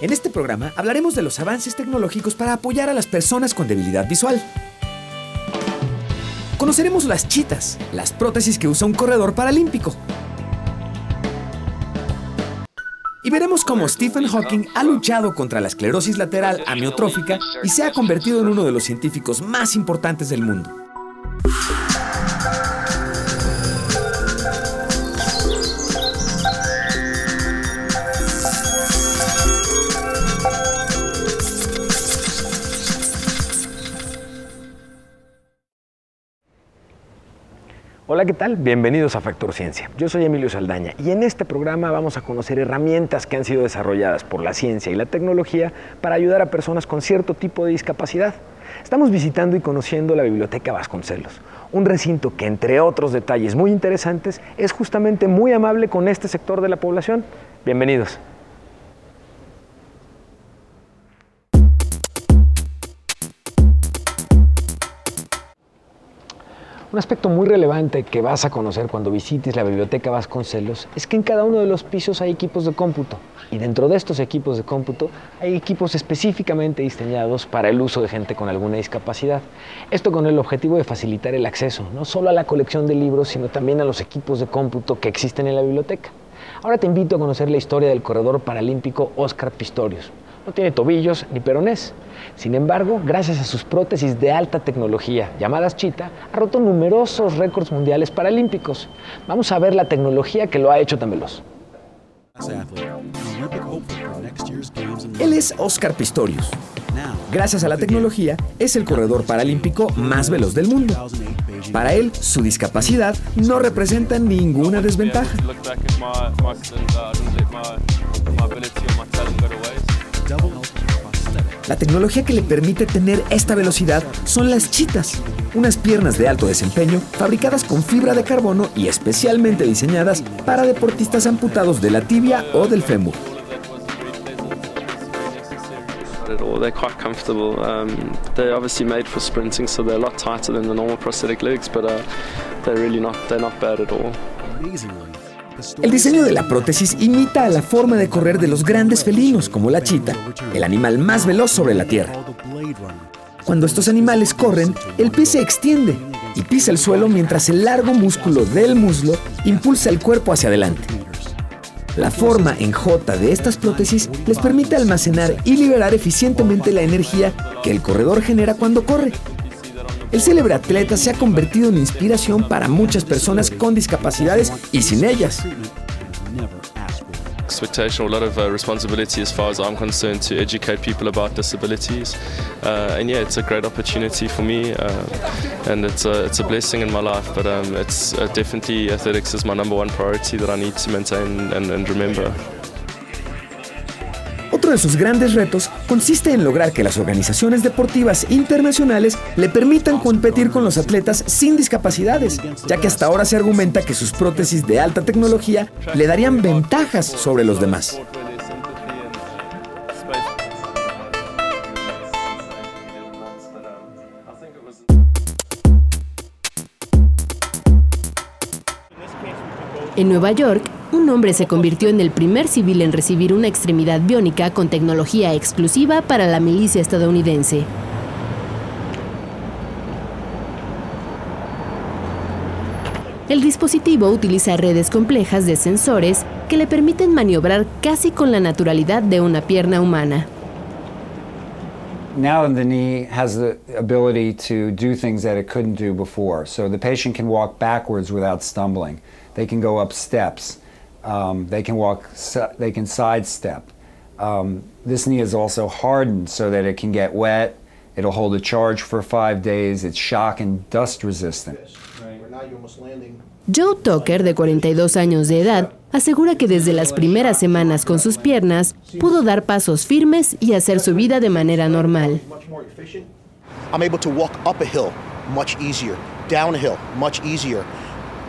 En este programa hablaremos de los avances tecnológicos para apoyar a las personas con debilidad visual. Conoceremos las chitas, las prótesis que usa un corredor paralímpico. Y veremos cómo Stephen Hawking ha luchado contra la esclerosis lateral amiotrófica y se ha convertido en uno de los científicos más importantes del mundo. Hola, ¿qué tal? Bienvenidos a Factor Ciencia. Yo soy Emilio Saldaña y en este programa vamos a conocer herramientas que han sido desarrolladas por la ciencia y la tecnología para ayudar a personas con cierto tipo de discapacidad. Estamos visitando y conociendo la Biblioteca Vasconcelos, un recinto que, entre otros detalles muy interesantes, es justamente muy amable con este sector de la población. Bienvenidos. Un aspecto muy relevante que vas a conocer cuando visites la biblioteca Vasconcelos es que en cada uno de los pisos hay equipos de cómputo y dentro de estos equipos de cómputo hay equipos específicamente diseñados para el uso de gente con alguna discapacidad. Esto con el objetivo de facilitar el acceso no solo a la colección de libros, sino también a los equipos de cómputo que existen en la biblioteca. Ahora te invito a conocer la historia del corredor paralímpico Oscar Pistorius. No tiene tobillos ni peronés. Sin embargo, gracias a sus prótesis de alta tecnología, llamadas Chita, ha roto numerosos récords mundiales paralímpicos. Vamos a ver la tecnología que lo ha hecho tan veloz. Él es Oscar Pistorius. Gracias a la tecnología, es el corredor paralímpico más veloz del mundo. Para él, su discapacidad no representa ninguna desventaja. La tecnología que le permite tener esta velocidad son las chitas, unas piernas de alto desempeño fabricadas con fibra de carbono y especialmente diseñadas para deportistas amputados de la tibia o del fémur. at all. They're quite comfortable. Um, they're obviously made for sprinting, so they're a lot tighter than the normal prosthetic legs, but uh, they're really not. They're not bad at all. El diseño de la prótesis imita a la forma de correr de los grandes felinos, como la chita, el animal más veloz sobre la Tierra. Cuando estos animales corren, el pie se extiende y pisa el suelo mientras el largo músculo del muslo impulsa el cuerpo hacia adelante. La forma en J de estas prótesis les permite almacenar y liberar eficientemente la energía que el corredor genera cuando corre. El célebre atleta se ha convertido en inspiración para muchas personas con discapacidades y sin ellas. Expectation, a lot of uh, responsibility as far as I'm concerned to educate people about disabilities. Uh, and yeah, it's a great opportunity for me, uh, and it's a, it's a blessing in my life. But um, it's uh, definitely athletics is my number one priority that I need to maintain and, and remember. Otro de sus grandes retos consiste en lograr que las organizaciones deportivas internacionales le permitan competir con los atletas sin discapacidades, ya que hasta ahora se argumenta que sus prótesis de alta tecnología le darían ventajas sobre los demás. En Nueva York, un hombre se convirtió en el primer civil en recibir una extremidad biónica con tecnología exclusiva para la milicia estadounidense. El dispositivo utiliza redes complejas de sensores que le permiten maniobrar casi con la naturalidad de una pierna humana. now the knee has the ability to do things that it couldn't do before. So the patient can walk backwards without stumbling. They can go up steps. Um, they can walk. They can sidestep. Um, this knee is also hardened so that it can get wet. It'll hold a charge for five days. It's shock and dust resistant. Joe Tucker, de 42 años de edad, asegura que desde las primeras semanas con sus piernas pudo dar pasos firmes y hacer su vida de manera normal. I'm able to walk up a hill much easier, down a hill much easier.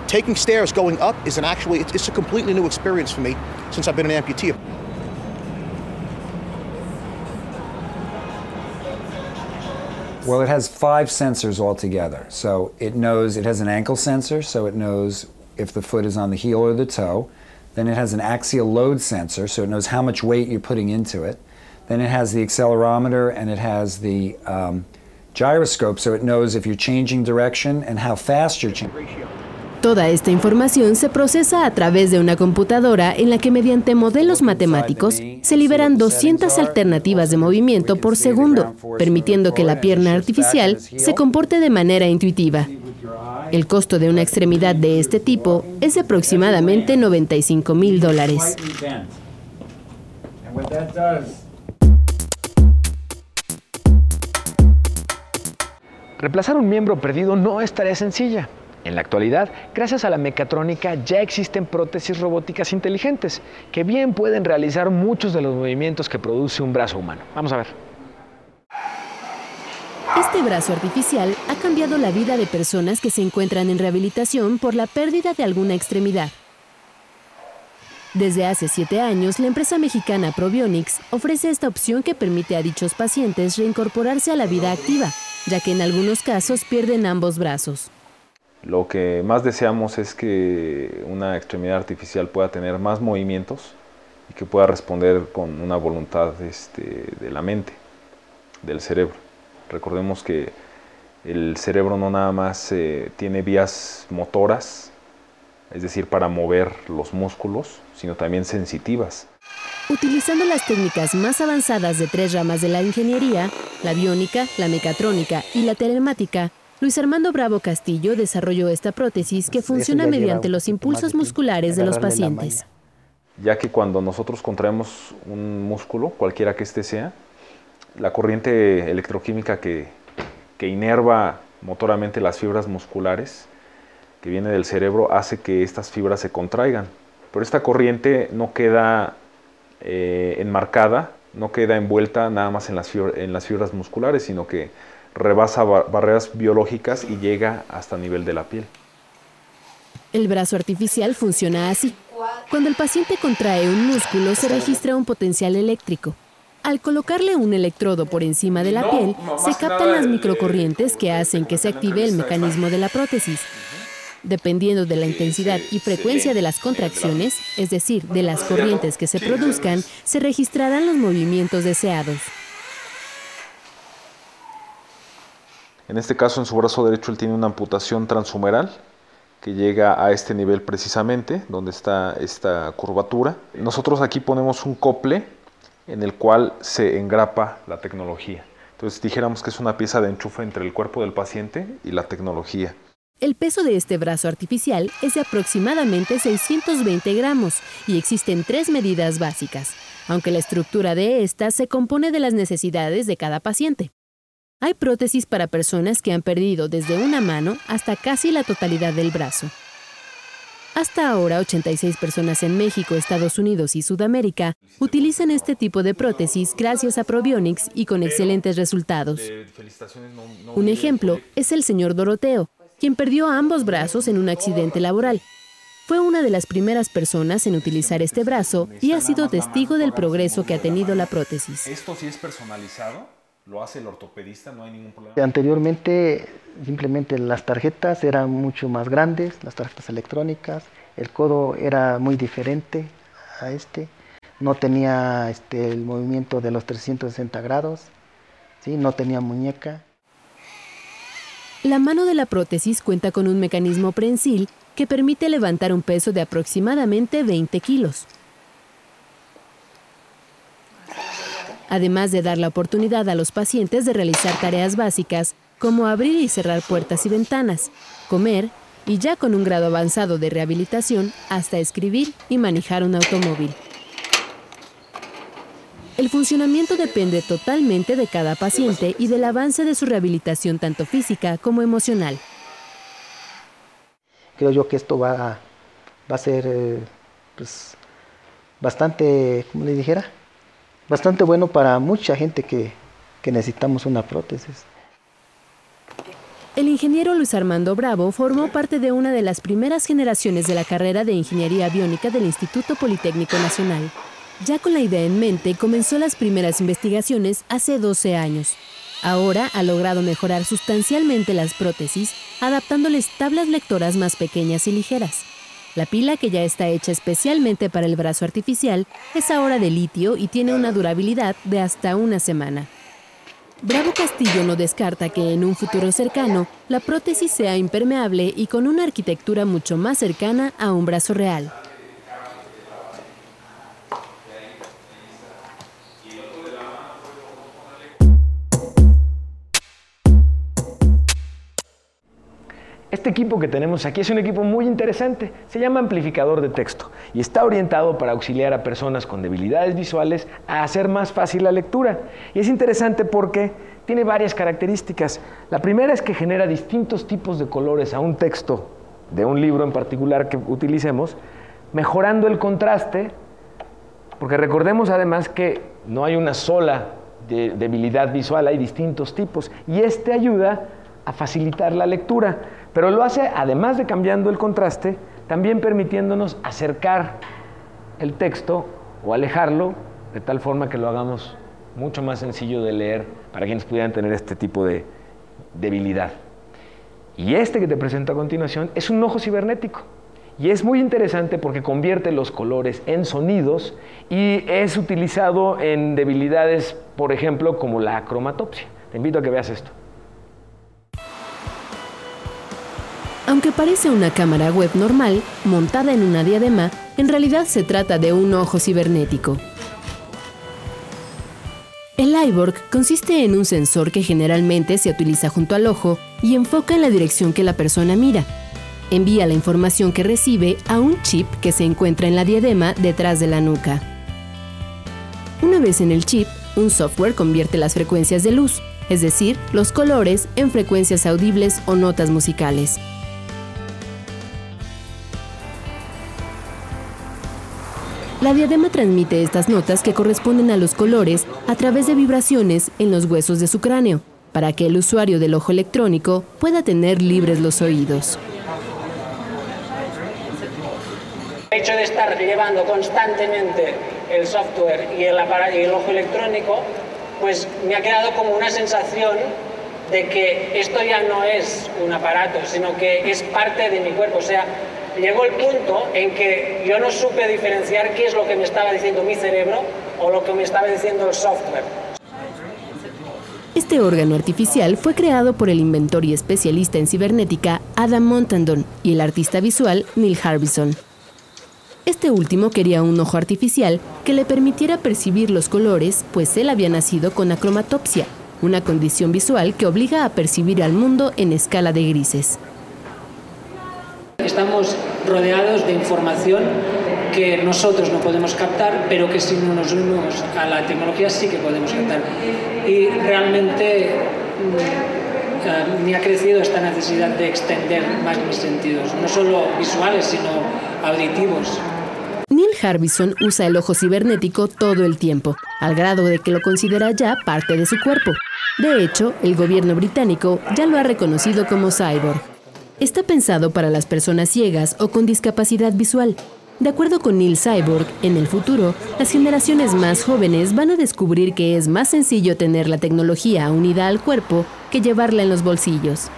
Taking stairs going up is an actually it's, a completely new experience for me since I've been an amputee. Well, it has five sensors altogether. So it knows it has an ankle sensor, so it knows if the foot is on the heel or the toe. Then it has an axial load sensor, so it knows how much weight you're putting into it. Then it has the accelerometer and it has the um, gyroscope so it knows if you're changing direction and how fast you're changing. Toda esta información se procesa a través de una computadora en la que mediante modelos matemáticos se liberan 200 alternativas de movimiento por segundo, permitiendo que la pierna artificial se comporte de manera intuitiva. El costo de una extremidad de este tipo es de aproximadamente 95 mil dólares. Reemplazar un miembro perdido no es tarea sencilla. En la actualidad, gracias a la mecatrónica, ya existen prótesis robóticas inteligentes que bien pueden realizar muchos de los movimientos que produce un brazo humano. Vamos a ver. Este brazo artificial ha cambiado la vida de personas que se encuentran en rehabilitación por la pérdida de alguna extremidad. Desde hace siete años, la empresa mexicana Probionics ofrece esta opción que permite a dichos pacientes reincorporarse a la vida activa, ya que en algunos casos pierden ambos brazos. Lo que más deseamos es que una extremidad artificial pueda tener más movimientos y que pueda responder con una voluntad este, de la mente, del cerebro. Recordemos que el cerebro no nada más eh, tiene vías motoras, es decir, para mover los músculos, sino también sensitivas. Utilizando las técnicas más avanzadas de tres ramas de la ingeniería, la biónica, la mecatrónica y la telemática, Luis Armando Bravo Castillo desarrolló esta prótesis que funciona mediante los impulsos musculares de los pacientes. Ya que cuando nosotros contraemos un músculo, cualquiera que éste sea, la corriente electroquímica que, que inerva motoramente las fibras musculares que viene del cerebro hace que estas fibras se contraigan. Pero esta corriente no queda eh, enmarcada, no queda envuelta nada más en las, en las fibras musculares, sino que rebasa barreras biológicas y llega hasta nivel de la piel. El brazo artificial funciona así. Cuando el paciente contrae un músculo se registra un potencial eléctrico. Al colocarle un electrodo por encima de la piel, se captan las microcorrientes que hacen que se active el mecanismo de la prótesis. Dependiendo de la intensidad y frecuencia de las contracciones, es decir, de las corrientes que se produzcan, se registrarán los movimientos deseados. En este caso, en su brazo derecho, él tiene una amputación transhumeral que llega a este nivel precisamente, donde está esta curvatura. Nosotros aquí ponemos un cople en el cual se engrapa la tecnología. Entonces dijéramos que es una pieza de enchufe entre el cuerpo del paciente y la tecnología. El peso de este brazo artificial es de aproximadamente 620 gramos y existen tres medidas básicas, aunque la estructura de estas se compone de las necesidades de cada paciente. Hay prótesis para personas que han perdido desde una mano hasta casi la totalidad del brazo. Hasta ahora, 86 personas en México, Estados Unidos y Sudamérica utilizan este tipo de prótesis gracias a Probionics y con excelentes resultados. Un ejemplo es el señor Doroteo, quien perdió ambos brazos en un accidente laboral. Fue una de las primeras personas en utilizar este brazo y ha sido testigo del progreso que ha tenido la prótesis. ¿Esto sí es personalizado? Lo hace el ortopedista, no hay ningún problema. Anteriormente simplemente las tarjetas eran mucho más grandes, las tarjetas electrónicas, el codo era muy diferente a este, no tenía este, el movimiento de los 360 grados, ¿sí? no tenía muñeca. La mano de la prótesis cuenta con un mecanismo prensil que permite levantar un peso de aproximadamente 20 kilos. Además de dar la oportunidad a los pacientes de realizar tareas básicas como abrir y cerrar puertas y ventanas, comer y ya con un grado avanzado de rehabilitación hasta escribir y manejar un automóvil. El funcionamiento depende totalmente de cada paciente y del avance de su rehabilitación tanto física como emocional. Creo yo que esto va, a ser eh, pues, bastante, como le dijera, bastante bueno para mucha gente que, que necesitamos una prótesis. El ingeniero Luis Armando Bravo formó parte de una de las primeras generaciones de la carrera de Ingeniería Biónica del Instituto Politécnico Nacional. Ya con la idea en mente, comenzó las primeras investigaciones hace 12 años. Ahora ha logrado mejorar sustancialmente las prótesis, adaptándoles tablas lectoras más pequeñas y ligeras. La pila, que ya está hecha especialmente para el brazo artificial, es ahora de litio y tiene una durabilidad de hasta una semana. Bravo Castillo no descarta que en un futuro cercano la prótesis sea impermeable y con una arquitectura mucho más cercana a un brazo real. Este equipo que tenemos aquí es un equipo muy interesante. Se llama amplificador de texto y está orientado para auxiliar a personas con debilidades visuales a hacer más fácil la lectura. Y es interesante porque tiene varias características. La primera es que genera distintos tipos de colores a un texto de un libro en particular que utilicemos, mejorando el contraste, porque recordemos además que no hay una sola debilidad visual, hay distintos tipos, y este ayuda a facilitar la lectura. Pero lo hace, además de cambiando el contraste, también permitiéndonos acercar el texto o alejarlo de tal forma que lo hagamos mucho más sencillo de leer para quienes pudieran tener este tipo de debilidad. Y este que te presento a continuación es un ojo cibernético. Y es muy interesante porque convierte los colores en sonidos y es utilizado en debilidades, por ejemplo, como la cromatopsia. Te invito a que veas esto. Aunque parece una cámara web normal, montada en una diadema, en realidad se trata de un ojo cibernético. El iBorg consiste en un sensor que generalmente se utiliza junto al ojo y enfoca en la dirección que la persona mira. Envía la información que recibe a un chip que se encuentra en la diadema detrás de la nuca. Una vez en el chip, un software convierte las frecuencias de luz, es decir, los colores, en frecuencias audibles o notas musicales. La diadema transmite estas notas que corresponden a los colores a través de vibraciones en los huesos de su cráneo, para que el usuario del ojo electrónico pueda tener libres los oídos. El hecho de estar llevando constantemente el software y el, y el ojo electrónico, pues me ha quedado como una sensación de que esto ya no es un aparato, sino que es parte de mi cuerpo. O sea, llegó el punto en que yo no supe diferenciar qué es lo que me estaba diciendo mi cerebro o lo que me estaba diciendo el software. Este órgano artificial fue creado por el inventor y especialista en cibernética Adam Montandon y el artista visual Neil Harbison. Este último quería un ojo artificial que le permitiera percibir los colores, pues él había nacido con acromatopsia, una condición visual que obliga a percibir al mundo en escala de grises. Estamos rodeados de información que nosotros no podemos captar, pero que si no nos unimos a la tecnología sí que podemos captar. Y realmente mm, eh, me ha crecido esta necesidad de extender más mis sentidos, no solo visuales, sino auditivos. Neil Harbison usa el ojo cibernético todo el tiempo, al grado de que lo considera ya parte de su cuerpo. De hecho, el gobierno británico ya lo ha reconocido como cyborg. Está pensado para las personas ciegas o con discapacidad visual. De acuerdo con Neil Cyborg, en el futuro, las generaciones más jóvenes van a descubrir que es más sencillo tener la tecnología unida al cuerpo que llevarla en los bolsillos.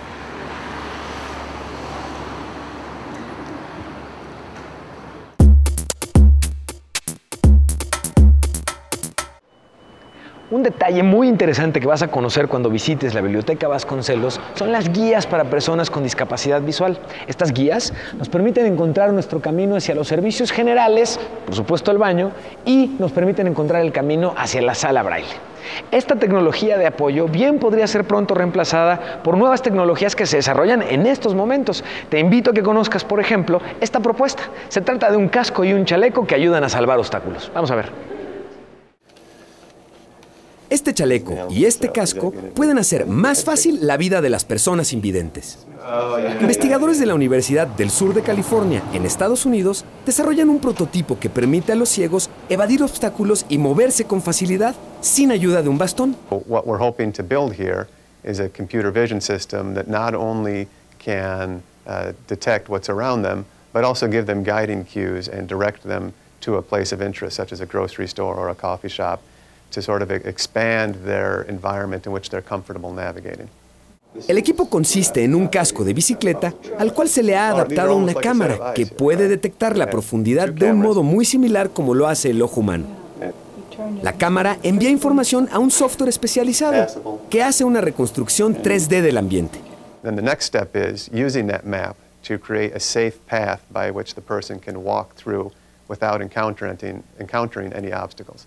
Un detalle muy interesante que vas a conocer cuando visites la Biblioteca Vasconcelos son las guías para personas con discapacidad visual. Estas guías nos permiten encontrar nuestro camino hacia los servicios generales, por supuesto el baño, y nos permiten encontrar el camino hacia la sala braille. Esta tecnología de apoyo bien podría ser pronto reemplazada por nuevas tecnologías que se desarrollan en estos momentos. Te invito a que conozcas, por ejemplo, esta propuesta. Se trata de un casco y un chaleco que ayudan a salvar obstáculos. Vamos a ver. Este chaleco y este casco pueden hacer más fácil la vida de las personas invidentes. Investigadores de la Universidad del Sur de California, en Estados Unidos, desarrollan un prototipo que permite a los ciegos evadir obstáculos y moverse con facilidad sin ayuda de un bastón. What we're hoping to build here is a computer vision system that not only can uh, detect what's around them, but also give them guiding cues and direct them to a place of interest, such as a grocery store or a coffee shop to sort of expand their environment in which they're comfortable navigating. El equipo consiste en un casco de bicicleta al cual se le ha adaptado una cámara que puede detectar la profundidad de un modo muy similar como lo hace el ojo humano. La cámara envía información a un software especializado que hace una reconstrucción 3D del ambiente. Then the next step is using that map to create a safe path by which the person can walk through without encountering, encountering any obstacles.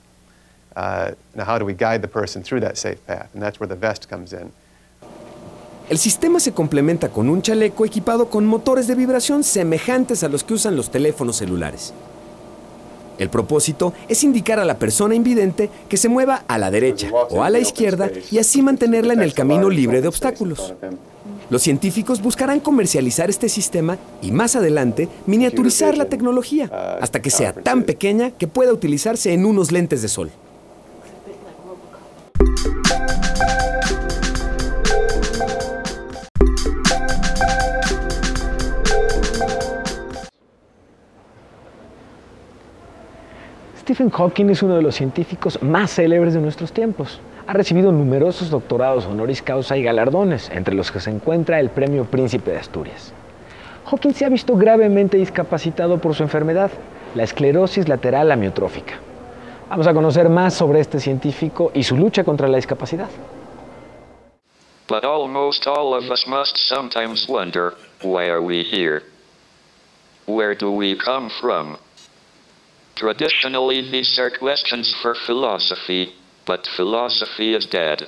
Uh, now, how do we guide the person through that safe path? And that's where the vest comes in. El sistema se complementa con un chaleco equipado con motores de vibración semejantes a los que usan los teléfonos celulares. El propósito es indicar a la persona invidente que se mueva a la derecha o a la izquierda y así mantenerla en el camino libre de obstáculos. Los científicos buscarán comercializar este sistema y más adelante miniaturizar la tecnología hasta que sea tan pequeña que pueda utilizarse en unos lentes de sol. Stephen Hawking es uno de los científicos más célebres de nuestros tiempos. Ha recibido numerosos doctorados honoris causa y galardones, entre los que se encuentra el Premio Príncipe de Asturias. Hawking se ha visto gravemente discapacitado por su enfermedad, la esclerosis lateral amiotrófica. Vamos a conocer más sobre este científico y su lucha contra la discapacidad. Traditionally, these are questions for philosophy, but philosophy is dead.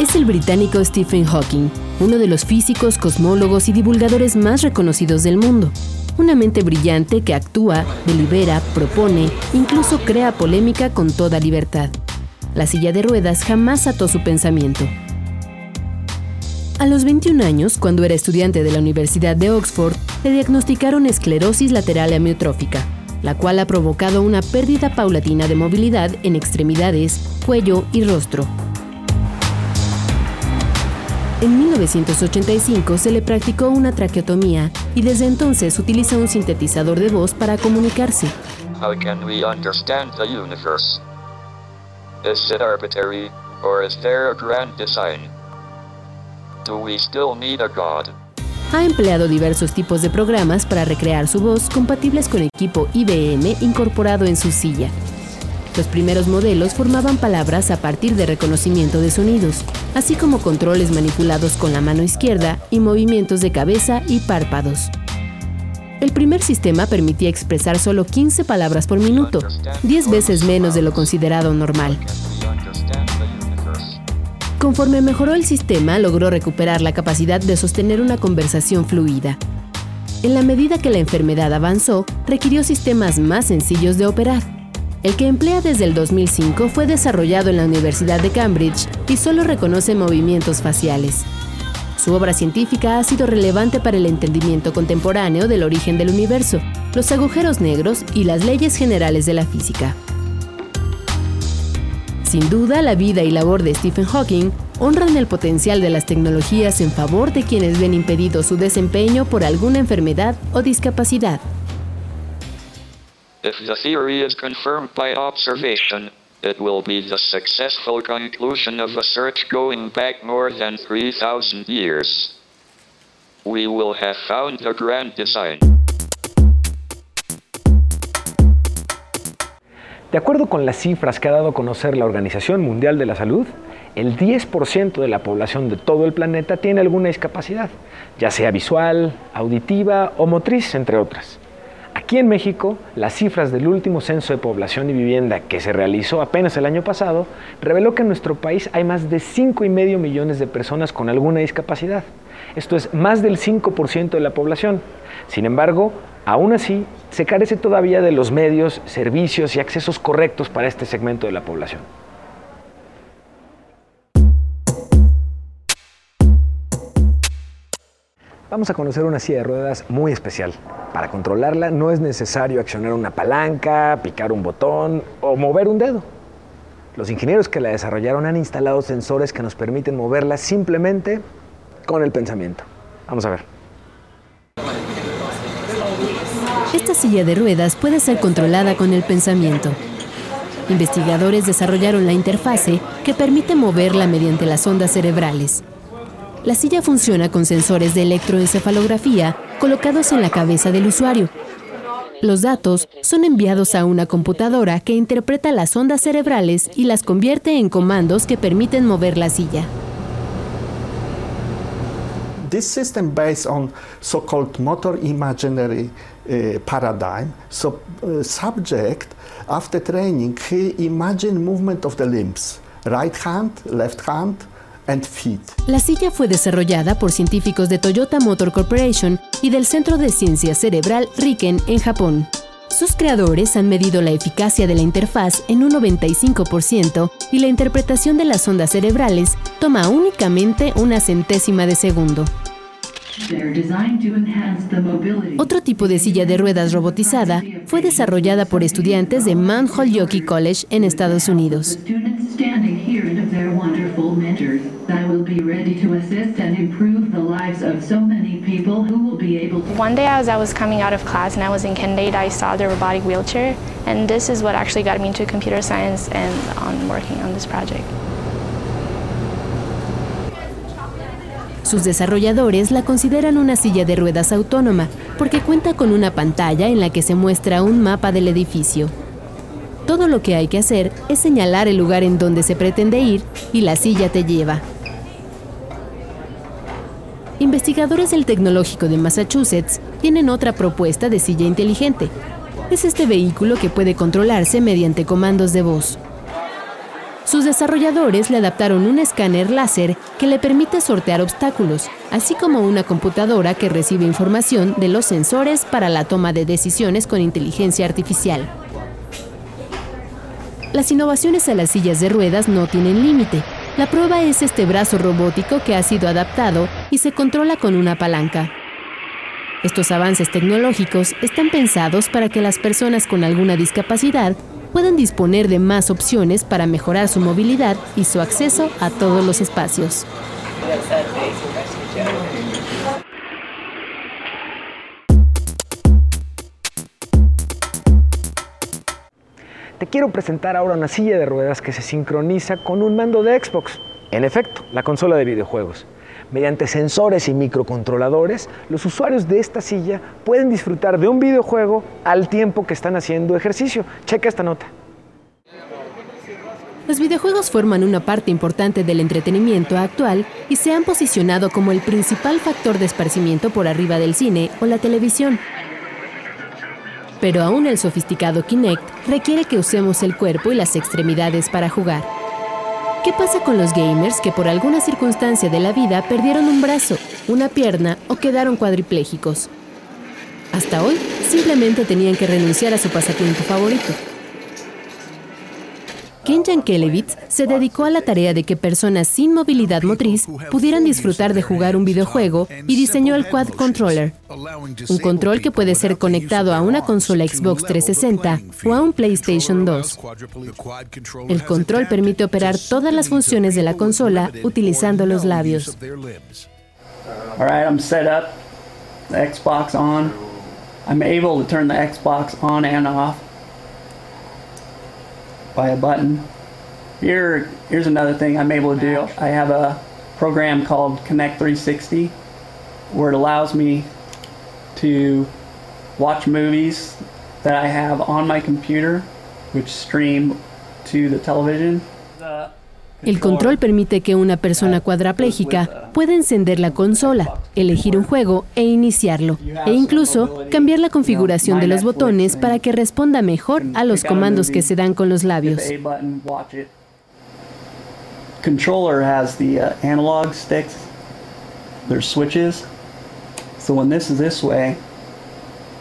Es el británico Stephen Hawking, uno de los físicos, cosmólogos y divulgadores más reconocidos del mundo. Una mente brillante que actúa, delibera, propone, incluso crea polémica con toda libertad. La silla de ruedas jamás ató su pensamiento. A los 21 años, cuando era estudiante de la Universidad de Oxford, le diagnosticaron esclerosis lateral amiotrófica, la cual ha provocado una pérdida paulatina de movilidad en extremidades, cuello y rostro. En 1985 se le practicó una traqueotomía y desde entonces utiliza un sintetizador de voz para comunicarse. How can we understand the universe? Is it arbitrary, or is there a grand design? Do we still need a god? Ha empleado diversos tipos de programas para recrear su voz compatibles con equipo IBM incorporado en su silla. Los primeros modelos formaban palabras a partir de reconocimiento de sonidos, así como controles manipulados con la mano izquierda y movimientos de cabeza y párpados. El primer sistema permitía expresar solo 15 palabras por minuto, 10 veces menos de lo considerado normal. Conforme mejoró el sistema, logró recuperar la capacidad de sostener una conversación fluida. En la medida que la enfermedad avanzó, requirió sistemas más sencillos de operar. El que emplea desde el 2005 fue desarrollado en la Universidad de Cambridge y solo reconoce movimientos faciales. Su obra científica ha sido relevante para el entendimiento contemporáneo del origen del universo, los agujeros negros y las leyes generales de la física. Sin duda, la vida y labor de Stephen Hawking honran el potencial de las tecnologías en favor de quienes ven impedido su desempeño por alguna enfermedad o discapacidad. If the theory is confirmed by observation, it will be the successful conclusion of a search going back more than 3,000 years. We will have found the grand design. De acuerdo con las cifras que ha dado a conocer la Organización Mundial de la Salud, el 10% de la población de todo el planeta tiene alguna discapacidad, ya sea visual, auditiva o motriz, entre otras. Aquí en México, las cifras del último censo de población y vivienda que se realizó apenas el año pasado reveló que en nuestro país hay más de 5,5 millones de personas con alguna discapacidad. Esto es más del 5% de la población. Sin embargo, aún así, se carece todavía de los medios, servicios y accesos correctos para este segmento de la población. Vamos a conocer una silla de ruedas muy especial. Para controlarla no es necesario accionar una palanca, picar un botón o mover un dedo. Los ingenieros que la desarrollaron han instalado sensores que nos permiten moverla simplemente con el pensamiento. Vamos a ver. Esta silla de ruedas puede ser controlada con el pensamiento. investigadores desarrollaron la interfase que permite moverla mediante las ondas cerebrales. La silla funciona con sensores de electroencefalografía colocados en la cabeza del usuario. Los datos son enviados a una computadora que interpreta las ondas cerebrales y las convierte en comandos que permiten mover la silla. This system based on so-called motor imaginary uh, paradigm. So uh, subject after training he imagine movement of the limbs, right hand, left hand, and feet. La silla fue desarrollada por científicos de Toyota Motor Corporation y del Centro de Ciencia Cerebral Riken en Japón. Sus creadores han medido la eficacia de la interfaz en un 95% y la interpretación de las ondas cerebrales toma únicamente una centésima de segundo. Otro tipo de silla de ruedas robotizada fue desarrollada por estudiantes de Mount Holyoke College en Estados Unidos. One day as I was coming out of class and I was in Candide, I saw the robotic wheelchair, and this is what actually got me into computer science and on working on this project. Sus desarrolladores la consideran una silla de ruedas autónoma porque cuenta con una pantalla en la que se muestra un mapa del edificio. Todo lo que hay que hacer es señalar el lugar en donde se pretende ir y la silla te lleva. Investigadores del Tecnológico de Massachusetts tienen otra propuesta de silla inteligente. Es este vehículo que puede controlarse mediante comandos de voz. Sus desarrolladores le adaptaron un escáner láser que le permite sortear obstáculos, así como una computadora que recibe información de los sensores para la toma de decisiones con inteligencia artificial. Las innovaciones a las sillas de ruedas no tienen límite. La prueba es este brazo robótico que ha sido adaptado y se controla con una palanca. Estos avances tecnológicos están pensados para que las personas con alguna discapacidad puedan disponer de más opciones para mejorar su movilidad y su acceso a todos los espacios. Te quiero presentar ahora una silla de ruedas que se sincroniza con un mando de Xbox. En efecto, la consola de videojuegos. Mediante sensores y microcontroladores, los usuarios de esta silla pueden disfrutar de un videojuego al tiempo que están haciendo ejercicio. Checa esta nota. Los videojuegos forman una parte importante del entretenimiento actual y se han posicionado como el principal factor de esparcimiento por arriba del cine o la televisión. Pero aún el sofisticado Kinect requiere que usemos el cuerpo y las extremidades para jugar. ¿Qué pasa con los gamers que por alguna circunstancia de la vida perdieron un brazo, una pierna o quedaron cuadriplégicos? Hasta hoy simplemente tenían que renunciar a su pasatiempo favorito. Ken Yankelevitz se dedicó a la tarea de que personas sin movilidad motriz pudieran disfrutar de jugar un videojuego y diseñó el Quad Controller, un control que puede ser conectado a una consola Xbox 360 o a un PlayStation 2. El control permite operar todas las funciones de la consola utilizando los labios. All right, I'm set up. Xbox on. I'm able to turn the Xbox on and off by a button. Here, here's another thing I'm able to do. I have a program called Connect 360 where it allows me to watch movies that I have on my computer, which stream to the television. El control permite que una persona cuadraplégica pueda encender la consola, elegir un juego e iniciarlo, e incluso cambiar la configuración de los botones para que responda mejor a los comandos que se dan con los labios. Controller has the uh, analog sticks. There's switches. So when this is this way,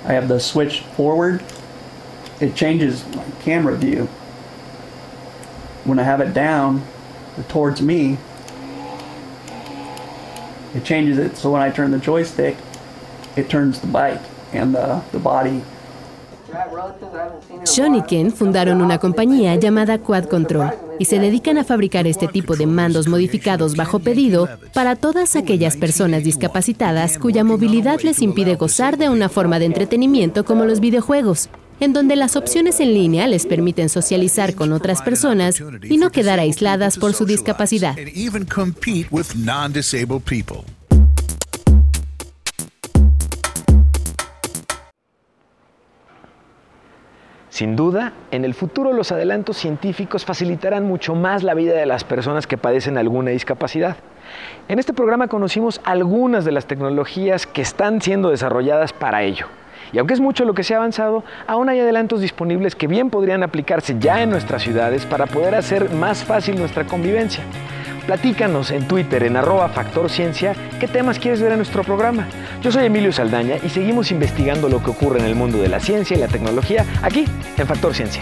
I have the switch forward. It changes my camera view. When I have it down, towards me, it changes it so when I turn the joystick, it turns the bike and the, body. Sean y Ken fundaron una compañía llamada Quad Control y se dedican a fabricar este tipo de mandos modificados bajo pedido para todas aquellas personas discapacitadas cuya movilidad les impide gozar de una forma de entretenimiento como los videojuegos. En donde las opciones en línea les permiten socializar con otras personas y no quedar aisladas por su discapacidad. Sin duda, en el futuro los adelantos científicos facilitarán mucho más la vida de las personas que padecen alguna discapacidad. En este programa conocimos algunas de las tecnologías que están siendo desarrolladas para ello. Y aunque es mucho lo que se ha avanzado, aún hay adelantos disponibles que bien podrían aplicarse ya en nuestras ciudades para poder hacer más fácil nuestra convivencia. Platícanos en Twitter en arroba Factor Ciencia qué temas quieres ver en nuestro programa. Yo soy Emilio Saldaña y seguimos investigando lo que ocurre en el mundo de la ciencia y la tecnología aquí en Factor Ciencia.